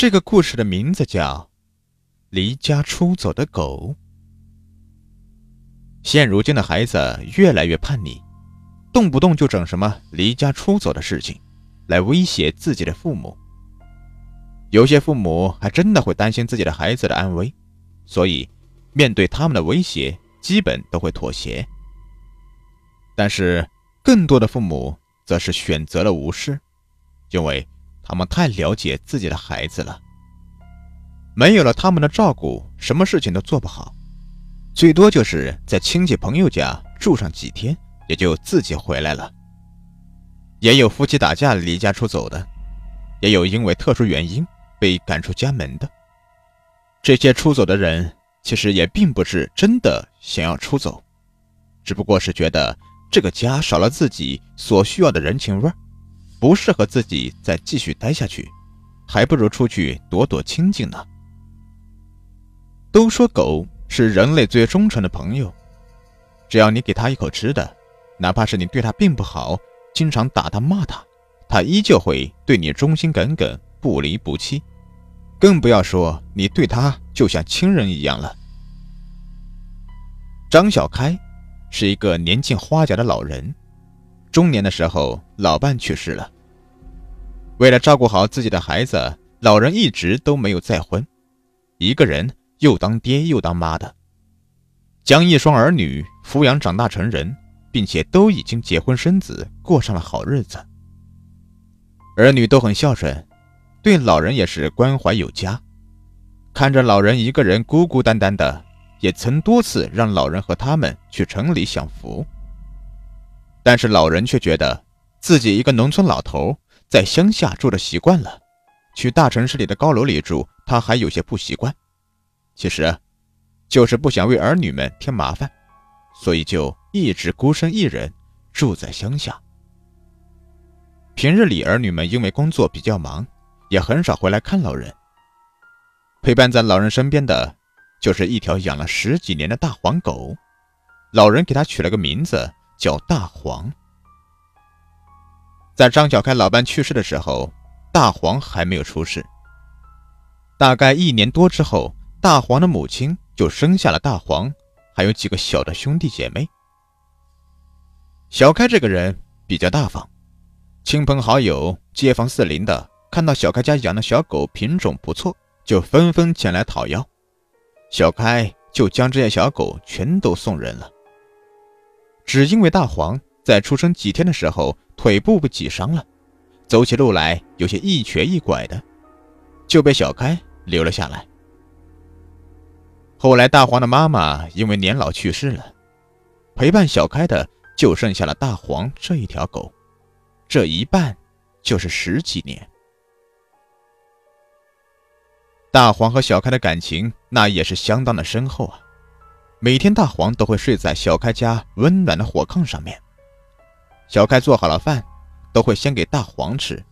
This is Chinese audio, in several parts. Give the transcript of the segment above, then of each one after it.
这个故事的名字叫《离家出走的狗》。现如今的孩子越来越叛逆，动不动就整什么离家出走的事情，来威胁自己的父母。有些父母还真的会担心自己的孩子的安危，所以面对他们的威胁，基本都会妥协。但是，更多的父母则是选择了无视，因为。他们太了解自己的孩子了，没有了他们的照顾，什么事情都做不好，最多就是在亲戚朋友家住上几天，也就自己回来了。也有夫妻打架离家出走的，也有因为特殊原因被赶出家门的。这些出走的人其实也并不是真的想要出走，只不过是觉得这个家少了自己所需要的人情味儿。不适合自己再继续待下去，还不如出去躲躲清静呢。都说狗是人类最忠诚的朋友，只要你给它一口吃的，哪怕是你对它并不好，经常打它骂它，它依旧会对你忠心耿耿、不离不弃。更不要说你对它就像亲人一样了。张小开是一个年近花甲的老人。中年的时候，老伴去世了。为了照顾好自己的孩子，老人一直都没有再婚，一个人又当爹又当妈的，将一双儿女抚养长大成人，并且都已经结婚生子，过上了好日子。儿女都很孝顺，对老人也是关怀有加。看着老人一个人孤孤单单的，也曾多次让老人和他们去城里享福。但是老人却觉得自己一个农村老头在乡下住的习惯了，去大城市里的高楼里住，他还有些不习惯。其实，就是不想为儿女们添麻烦，所以就一直孤身一人住在乡下。平日里，儿女们因为工作比较忙，也很少回来看老人。陪伴在老人身边的，就是一条养了十几年的大黄狗，老人给它取了个名字。叫大黄。在张小开老伴去世的时候，大黄还没有出世。大概一年多之后，大黄的母亲就生下了大黄，还有几个小的兄弟姐妹。小开这个人比较大方，亲朋好友、街坊四邻的看到小开家养的小狗品种不错，就纷纷前来讨要。小开就将这些小狗全都送人了。只因为大黄在出生几天的时候腿部被挤伤了，走起路来有些一瘸一拐的，就被小开留了下来。后来大黄的妈妈因为年老去世了，陪伴小开的就剩下了大黄这一条狗，这一伴就是十几年。大黄和小开的感情那也是相当的深厚啊。每天，大黄都会睡在小开家温暖的火炕上面。小开做好了饭，都会先给大黄吃。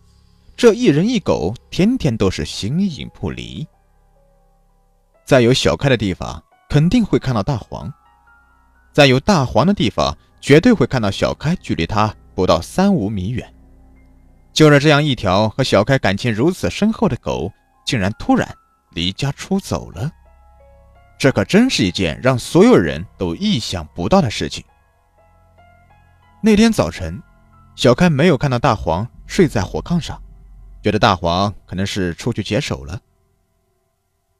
这一人一狗，天天都是形影不离。在有小开的地方，肯定会看到大黄；在有大黄的地方，绝对会看到小开。距离他不到三五米远，就是这样一条和小开感情如此深厚的狗，竟然突然离家出走了。这可真是一件让所有人都意想不到的事情。那天早晨，小开没有看到大黄睡在火炕上，觉得大黄可能是出去解手了。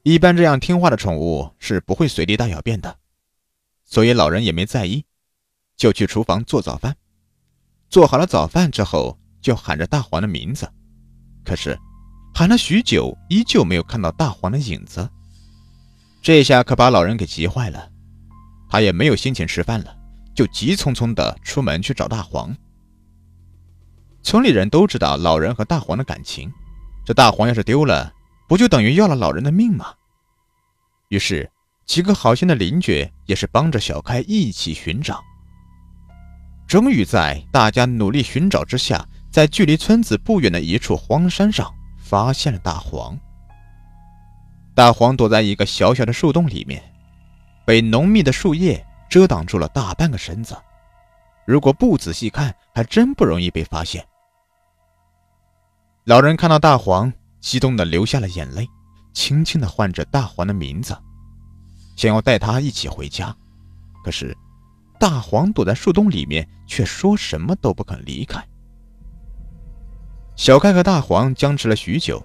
一般这样听话的宠物是不会随地大小便的，所以老人也没在意，就去厨房做早饭。做好了早饭之后，就喊着大黄的名字，可是喊了许久，依旧没有看到大黄的影子。这下可把老人给急坏了，他也没有心情吃饭了，就急匆匆的出门去找大黄。村里人都知道老人和大黄的感情，这大黄要是丢了，不就等于要了老人的命吗？于是几个好心的邻居也是帮着小开一起寻找。终于在大家努力寻找之下，在距离村子不远的一处荒山上发现了大黄。大黄躲在一个小小的树洞里面，被浓密的树叶遮挡住了大半个身子。如果不仔细看，还真不容易被发现。老人看到大黄，激动的流下了眼泪，轻轻的唤着大黄的名字，想要带他一起回家。可是，大黄躲在树洞里面，却说什么都不肯离开。小开和大黄僵持了许久，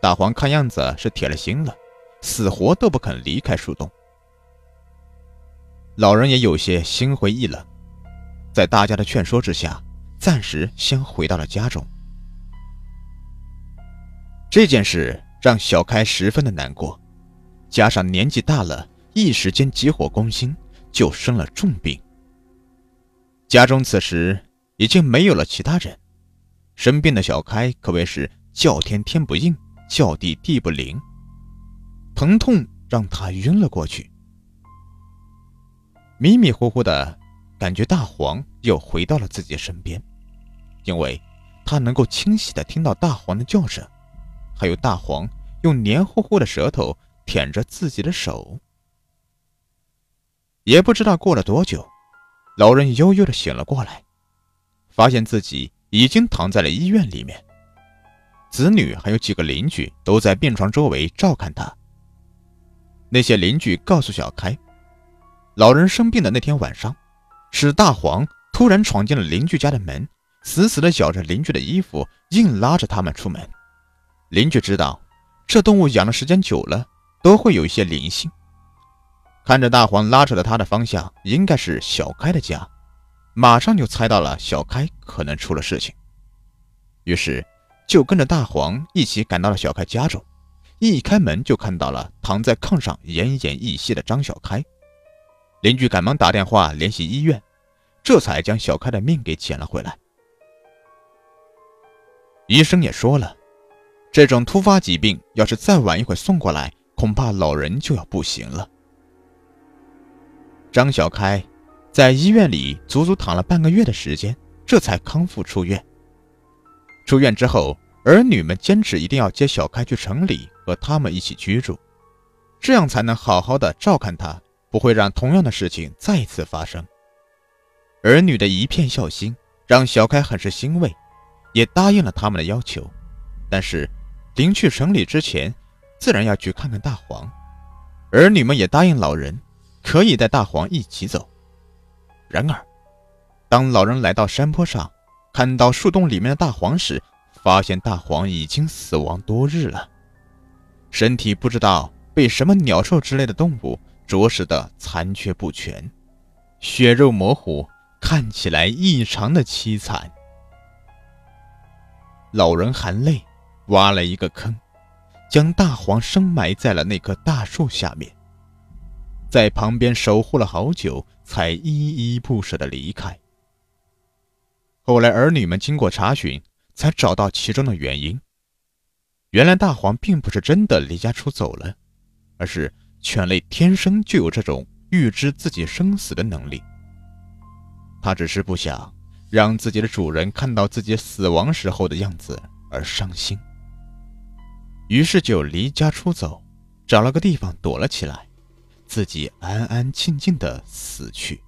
大黄看样子是铁了心了，死活都不肯离开树洞。老人也有些心灰意冷，在大家的劝说之下，暂时先回到了家中。这件事让小开十分的难过，加上年纪大了，一时间急火攻心，就生了重病。家中此时已经没有了其他人，生病的小开可谓是叫天天不应，叫地地不灵，疼痛让他晕了过去。迷迷糊糊的感觉，大黄又回到了自己身边，因为他能够清晰的听到大黄的叫声，还有大黄用黏糊糊的舌头舔着自己的手。也不知道过了多久，老人悠悠的醒了过来，发现自己已经躺在了医院里面，子女还有几个邻居都在病床周围照看他。那些邻居告诉小开。老人生病的那天晚上，是大黄突然闯进了邻居家的门，死死地咬着邻居的衣服，硬拉着他们出门。邻居知道这动物养的时间久了，都会有一些灵性。看着大黄拉扯的他的方向，应该是小开的家，马上就猜到了小开可能出了事情，于是就跟着大黄一起赶到了小开家中。一开门就看到了躺在炕上奄奄一息的张小开。邻居赶忙打电话联系医院，这才将小开的命给捡了回来。医生也说了，这种突发疾病要是再晚一会送过来，恐怕老人就要不行了。张小开在医院里足足躺了半个月的时间，这才康复出院。出院之后，儿女们坚持一定要接小开去城里和他们一起居住，这样才能好好的照看他。不会让同样的事情再次发生。儿女的一片孝心让小开很是欣慰，也答应了他们的要求。但是临去城里之前，自然要去看看大黄。儿女们也答应老人，可以带大黄一起走。然而，当老人来到山坡上，看到树洞里面的大黄时，发现大黄已经死亡多日了，身体不知道被什么鸟兽之类的动物。啄食的残缺不全，血肉模糊，看起来异常的凄惨。老人含泪挖了一个坑，将大黄深埋在了那棵大树下面，在旁边守护了好久，才依依不舍的离开。后来儿女们经过查询，才找到其中的原因。原来大黄并不是真的离家出走了，而是。犬类天生就有这种预知自己生死的能力，它只是不想让自己的主人看到自己死亡时候的样子而伤心，于是就离家出走，找了个地方躲了起来，自己安安静静的死去。